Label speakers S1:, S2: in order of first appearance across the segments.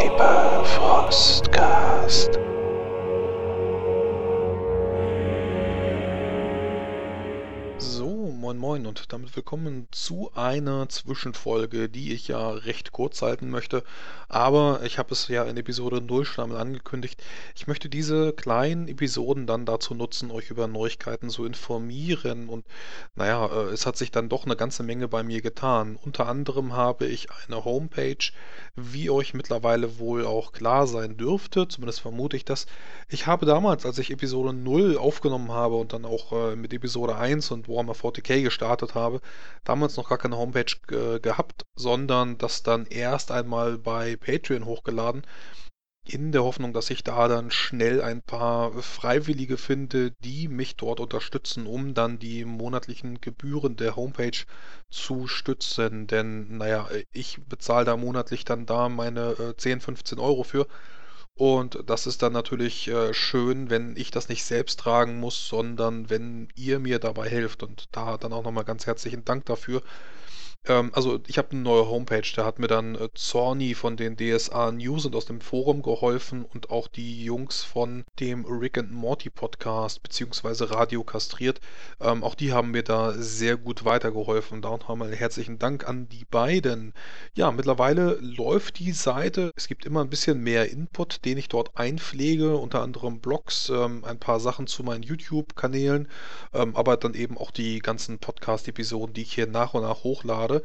S1: Cyberfrostcast. Moin moin und damit willkommen zu einer Zwischenfolge, die ich ja recht kurz halten möchte. Aber ich habe es ja in Episode 0 schon einmal angekündigt. Ich möchte diese kleinen Episoden dann dazu nutzen, euch über Neuigkeiten zu informieren. Und naja, äh, es hat sich dann doch eine ganze Menge bei mir getan. Unter anderem habe ich eine Homepage, wie euch mittlerweile wohl auch klar sein dürfte. Zumindest vermute ich das. Ich habe damals, als ich Episode 0 aufgenommen habe und dann auch äh, mit Episode 1 und Warhammer 40k gestartet habe, damals noch gar keine Homepage äh, gehabt, sondern das dann erst einmal bei Patreon hochgeladen, in der Hoffnung, dass ich da dann schnell ein paar Freiwillige finde, die mich dort unterstützen, um dann die monatlichen Gebühren der Homepage zu stützen. Denn, naja, ich bezahle da monatlich dann da meine äh, 10, 15 Euro für. Und das ist dann natürlich äh, schön, wenn ich das nicht selbst tragen muss, sondern wenn ihr mir dabei helft. Und da dann auch nochmal ganz herzlichen Dank dafür. Ähm, also ich habe eine neue Homepage, da hat mir dann äh, Zorni von den DSA News und aus dem Forum geholfen und auch die Jungs von dem Rick and Morty Podcast beziehungsweise Radio Kastriert. Ähm, auch die haben mir da sehr gut weitergeholfen. Da nochmal herzlichen Dank an die beiden. Ja, mittlerweile läuft die Seite. Es gibt immer ein bisschen mehr Input, den ich dort einpflege, unter anderem Blogs, ähm, ein paar Sachen zu meinen YouTube-Kanälen, ähm, aber dann eben auch die ganzen Podcast-Episoden, die ich hier nach und nach hochlade gerade.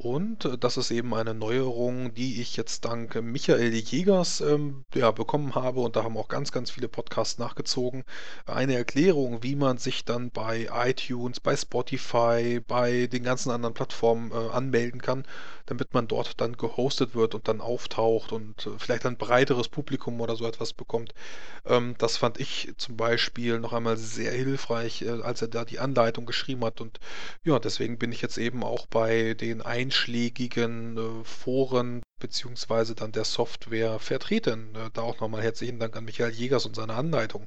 S1: Und äh, das ist eben eine Neuerung, die ich jetzt dank Michael Jägers ähm, ja, bekommen habe. Und da haben auch ganz, ganz viele Podcasts nachgezogen. Eine Erklärung, wie man sich dann bei iTunes, bei Spotify, bei den ganzen anderen Plattformen äh, anmelden kann, damit man dort dann gehostet wird und dann auftaucht und äh, vielleicht ein breiteres Publikum oder so etwas bekommt. Ähm, das fand ich zum Beispiel noch einmal sehr hilfreich, äh, als er da die Anleitung geschrieben hat. Und ja, deswegen bin ich jetzt eben auch bei den einschlägigen äh, Foren beziehungsweise dann der Software vertreten. Äh, da auch nochmal herzlichen Dank an Michael Jägers und seine Anleitung.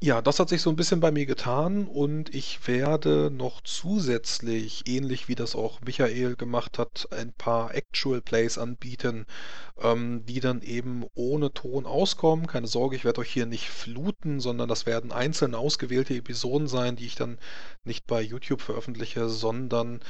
S1: Ja, das hat sich so ein bisschen bei mir getan und ich werde noch zusätzlich, ähnlich wie das auch Michael gemacht hat, ein paar Actual Plays anbieten, ähm, die dann eben ohne Ton auskommen. Keine Sorge, ich werde euch hier nicht fluten, sondern das werden einzeln ausgewählte Episoden sein, die ich dann nicht bei YouTube veröffentliche, sondern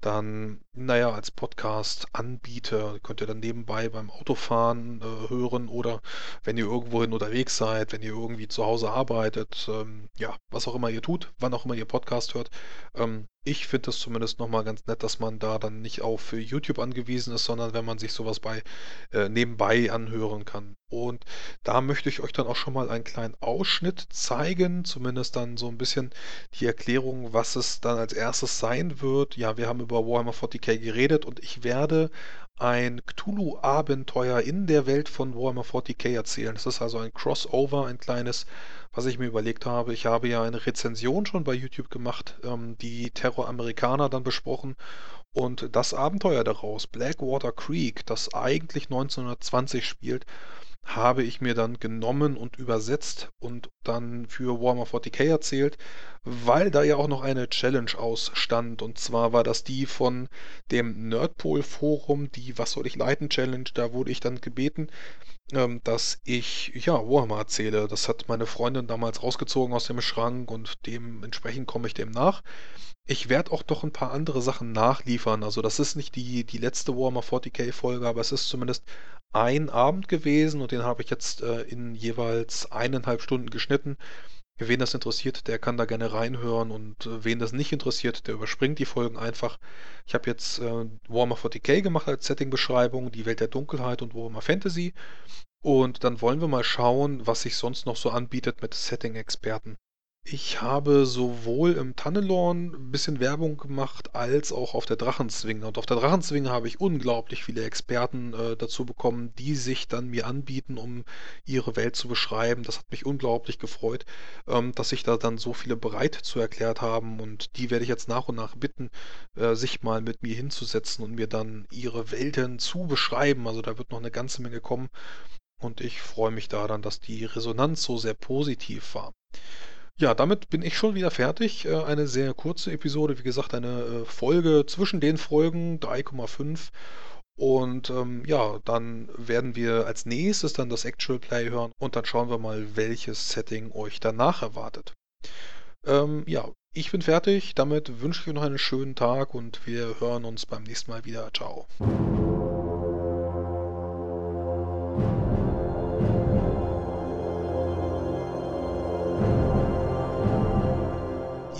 S1: dann, naja, als Podcast anbiete. Könnt ihr dann nebenbei beim Autofahren äh, hören oder wenn ihr irgendwohin unterwegs seid, wenn ihr irgendwie zu Hause arbeitet, ähm, ja, was auch immer ihr tut, wann auch immer ihr Podcast hört. Ähm, ich finde das zumindest nochmal ganz nett, dass man da dann nicht auf YouTube angewiesen ist, sondern wenn man sich sowas bei äh, nebenbei anhören kann. Und da möchte ich euch dann auch schon mal einen kleinen Ausschnitt zeigen, zumindest dann so ein bisschen die Erklärung, was es dann als erstes sein wird. Ja, wir haben über Warhammer 40k geredet und ich werde ein Cthulhu-Abenteuer in der Welt von Warhammer 40k erzählen. Das ist also ein Crossover, ein kleines, was ich mir überlegt habe. Ich habe ja eine Rezension schon bei YouTube gemacht, ähm, die Terror Amerikaner dann besprochen. Und das Abenteuer daraus, Blackwater Creek, das eigentlich 1920 spielt, habe ich mir dann genommen und übersetzt und dann für Warhammer 40k erzählt, weil da ja auch noch eine Challenge ausstand. Und zwar war das die von dem Nerdpol Forum, die Was soll ich leiten Challenge. Da wurde ich dann gebeten, ähm, dass ich ja Warhammer erzähle. Das hat meine Freundin damals rausgezogen aus dem Schrank und dementsprechend komme ich dem nach. Ich werde auch noch ein paar andere Sachen nachliefern. Also das ist nicht die, die letzte Warhammer 40k Folge, aber es ist zumindest ein Abend gewesen und den habe ich jetzt äh, in jeweils eineinhalb Stunden geschnitten. Wen das interessiert, der kann da gerne reinhören und äh, wen das nicht interessiert, der überspringt die Folgen einfach. Ich habe jetzt äh, Warhammer 40k gemacht als Setting-Beschreibung, die Welt der Dunkelheit und Warhammer Fantasy. Und dann wollen wir mal schauen, was sich sonst noch so anbietet mit Setting-Experten. Ich habe sowohl im Tannelorn ein bisschen Werbung gemacht, als auch auf der Drachenzwinge. Und auf der Drachenzwinge habe ich unglaublich viele Experten äh, dazu bekommen, die sich dann mir anbieten, um ihre Welt zu beschreiben. Das hat mich unglaublich gefreut, ähm, dass sich da dann so viele bereit zu erklärt haben. Und die werde ich jetzt nach und nach bitten, äh, sich mal mit mir hinzusetzen und mir dann ihre Welten zu beschreiben. Also da wird noch eine ganze Menge kommen. Und ich freue mich da dann, dass die Resonanz so sehr positiv war. Ja, damit bin ich schon wieder fertig. Äh, eine sehr kurze Episode, wie gesagt, eine äh, Folge zwischen den Folgen 3,5. Und ähm, ja, dann werden wir als nächstes dann das Actual Play hören und dann schauen wir mal, welches Setting euch danach erwartet. Ähm, ja, ich bin fertig. Damit wünsche ich euch noch einen schönen Tag und wir hören uns beim nächsten Mal wieder. Ciao.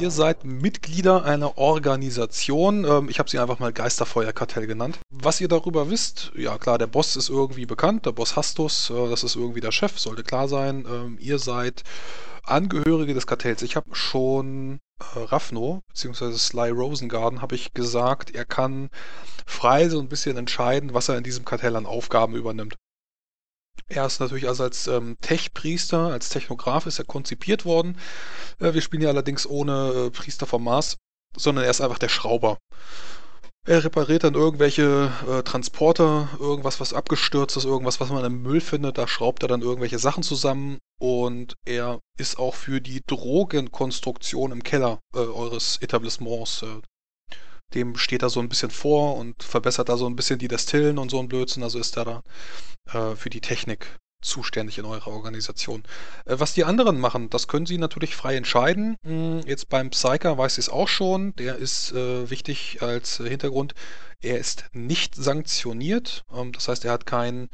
S1: Ihr seid Mitglieder einer Organisation. Ähm, ich habe sie einfach mal Geisterfeuerkartell genannt. Was ihr darüber wisst, ja klar, der Boss ist irgendwie bekannt, der Boss Hastus, äh, das ist irgendwie der Chef, sollte klar sein. Ähm, ihr seid Angehörige des Kartells. Ich habe schon äh, Raffno, beziehungsweise Sly Rosengarden, habe ich gesagt, er kann frei so ein bisschen entscheiden, was er in diesem Kartell an Aufgaben übernimmt. Er ist natürlich also als ähm, Tech-Priester, als Technograph ist er konzipiert worden. Äh, wir spielen hier allerdings ohne äh, Priester vom Mars, sondern er ist einfach der Schrauber. Er repariert dann irgendwelche äh, Transporter, irgendwas, was abgestürzt ist, irgendwas, was man im Müll findet. Da schraubt er dann irgendwelche Sachen zusammen. Und er ist auch für die Drogenkonstruktion im Keller äh, eures Etablissements äh, dem steht er so ein bisschen vor und verbessert da so ein bisschen die Destillen und so ein Blödsinn. Also ist er da äh, für die Technik zuständig in eurer Organisation. Äh, was die anderen machen, das können sie natürlich frei entscheiden. Hm, jetzt beim Psyker weiß ich es auch schon. Der ist äh, wichtig als Hintergrund. Er ist nicht sanktioniert. Ähm, das heißt, er hat kein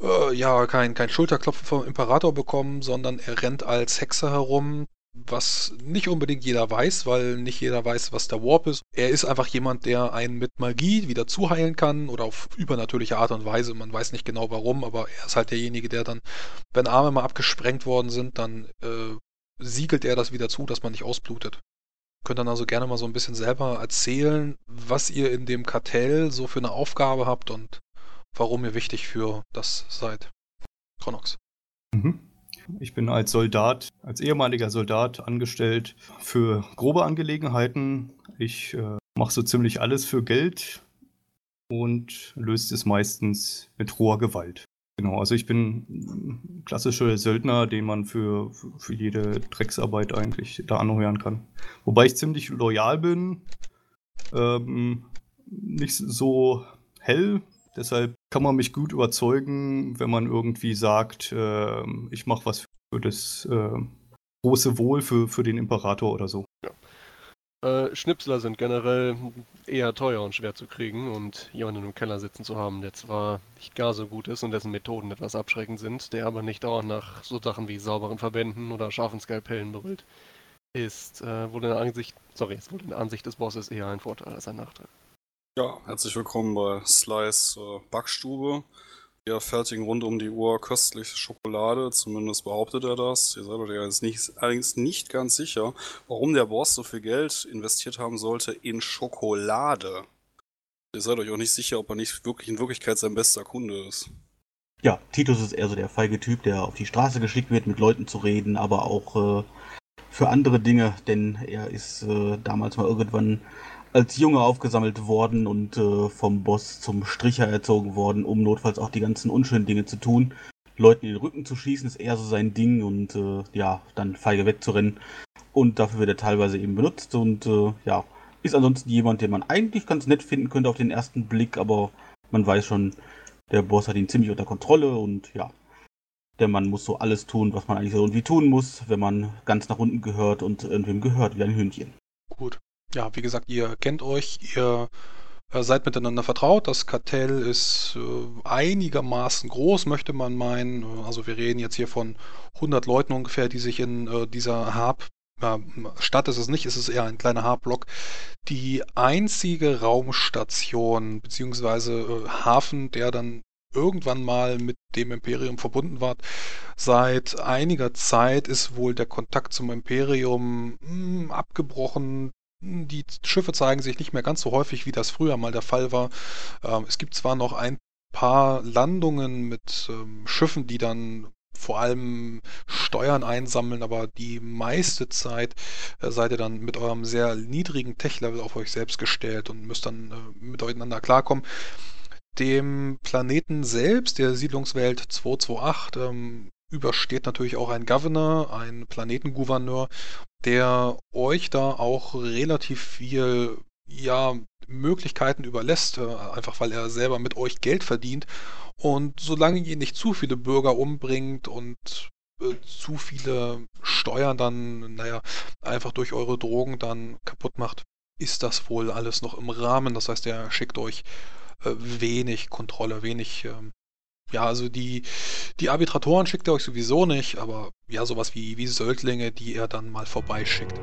S1: äh, ja, kein, kein Schulterklopfen vom Imperator bekommen, sondern er rennt als Hexer herum was nicht unbedingt jeder weiß, weil nicht jeder weiß, was der Warp ist. Er ist einfach jemand, der einen mit Magie wieder zuheilen kann oder auf übernatürliche Art und Weise. Man weiß nicht genau warum, aber er ist halt derjenige, der dann, wenn Arme mal abgesprengt worden sind, dann äh, siegelt er das wieder zu, dass man nicht ausblutet. Könnt dann also gerne mal so ein bisschen selber erzählen, was ihr in dem Kartell so für eine Aufgabe habt und warum ihr wichtig für das seid. Chronox.
S2: Mhm. Ich bin als Soldat, als ehemaliger Soldat angestellt für grobe Angelegenheiten. Ich äh, mache so ziemlich alles für Geld und löst es meistens mit hoher Gewalt. Genau, also ich bin klassischer Söldner, den man für, für jede Drecksarbeit eigentlich da anheuern kann. Wobei ich ziemlich loyal bin, ähm, nicht so hell, Deshalb kann man mich gut überzeugen, wenn man irgendwie sagt, äh, ich mache was für das äh, große Wohl für, für den Imperator oder so. Ja.
S3: Äh, Schnipsler sind generell eher teuer und schwer zu kriegen und jemanden im Keller sitzen zu haben, der zwar nicht gar so gut ist und dessen Methoden etwas abschreckend sind, der aber nicht auch nach so Sachen wie sauberen Verbänden oder scharfen Skalpellen brüllt, ist äh, wohl in der Ansicht, sorry, ist wohl in der Ansicht des Bosses eher ein Vorteil als ein Nachteil.
S4: Ja, herzlich willkommen bei Slice äh, Backstube. Wir fertigen rund um die Uhr köstliche Schokolade, zumindest behauptet er das. Ihr seid euch nicht, allerdings nicht ganz sicher, warum der Boss so viel Geld investiert haben sollte in Schokolade. Ihr seid euch auch nicht sicher, ob er nicht wirklich in Wirklichkeit sein bester Kunde ist.
S5: Ja, Titus ist eher so der feige Typ, der auf die Straße geschickt wird, mit Leuten zu reden, aber auch äh, für andere Dinge, denn er ist äh, damals mal irgendwann als Junge aufgesammelt worden und äh, vom Boss zum Stricher erzogen worden, um notfalls auch die ganzen unschönen Dinge zu tun. Leuten in den Rücken zu schießen ist eher so sein Ding und äh, ja, dann feige wegzurennen. Und dafür wird er teilweise eben benutzt und äh, ja, ist ansonsten jemand, den man eigentlich ganz nett finden könnte auf den ersten Blick, aber man weiß schon, der Boss hat ihn ziemlich unter Kontrolle und ja, der Mann muss so alles tun, was man eigentlich so irgendwie tun muss, wenn man ganz nach unten gehört und irgendwem gehört wie ein Hündchen.
S1: Gut ja, wie gesagt, ihr kennt euch, ihr äh, seid miteinander vertraut. Das Kartell ist äh, einigermaßen groß, möchte man meinen. Also wir reden jetzt hier von 100 Leuten ungefähr, die sich in äh, dieser Hab äh, Stadt ist es nicht, ist es eher ein kleiner Harblock. Die einzige Raumstation äh, Hafen, der dann irgendwann mal mit dem Imperium verbunden war. Seit einiger Zeit ist wohl der Kontakt zum Imperium mh, hm, abgebrochen. Die Schiffe zeigen sich nicht mehr ganz so häufig, wie das früher mal der Fall war. Ähm, es gibt zwar noch ein paar Landungen mit ähm, Schiffen, die dann vor allem Steuern einsammeln, aber die meiste Zeit äh, seid ihr dann mit eurem sehr niedrigen Tech-Level auf euch selbst gestellt und müsst dann äh, miteinander klarkommen. Dem Planeten selbst, der Siedlungswelt 228, ähm, übersteht natürlich auch ein Governor, ein Planetengouverneur, der euch da auch relativ viel ja, Möglichkeiten überlässt, äh, einfach weil er selber mit euch Geld verdient. Und solange ihr nicht zu viele Bürger umbringt und äh, zu viele Steuern dann, naja, einfach durch eure Drogen dann kaputt macht, ist das wohl alles noch im Rahmen. Das heißt, er schickt euch äh, wenig Kontrolle, wenig, ähm, ja, also die, die Arbitratoren schickt er euch sowieso nicht, aber ja, sowas wie, wie Söldlinge, die er dann mal vorbeischickt.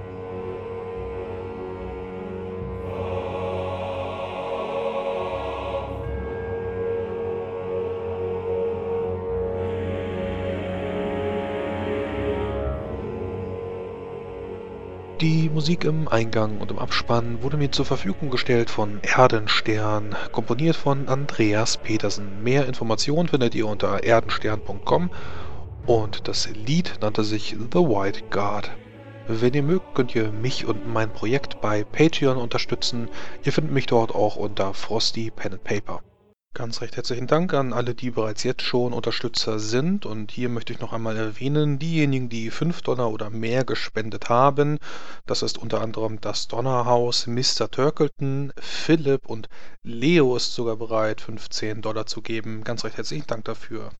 S1: Die Musik im Eingang und im Abspann wurde mir zur Verfügung gestellt von Erdenstern, komponiert von Andreas Petersen. Mehr Informationen findet ihr unter erdenstern.com und das Lied nannte sich The White Guard. Wenn ihr mögt, könnt ihr mich und mein Projekt bei Patreon unterstützen. Ihr findet mich dort auch unter Frosty Pen and Paper. Ganz recht herzlichen Dank an alle, die bereits jetzt schon Unterstützer sind. Und hier möchte ich noch einmal erwähnen, diejenigen, die 5 Dollar oder mehr gespendet haben. Das ist unter anderem das Donnerhaus, Mr. Turkleton, Philipp und Leo ist sogar bereit, 15 Dollar zu geben. Ganz recht herzlichen Dank dafür.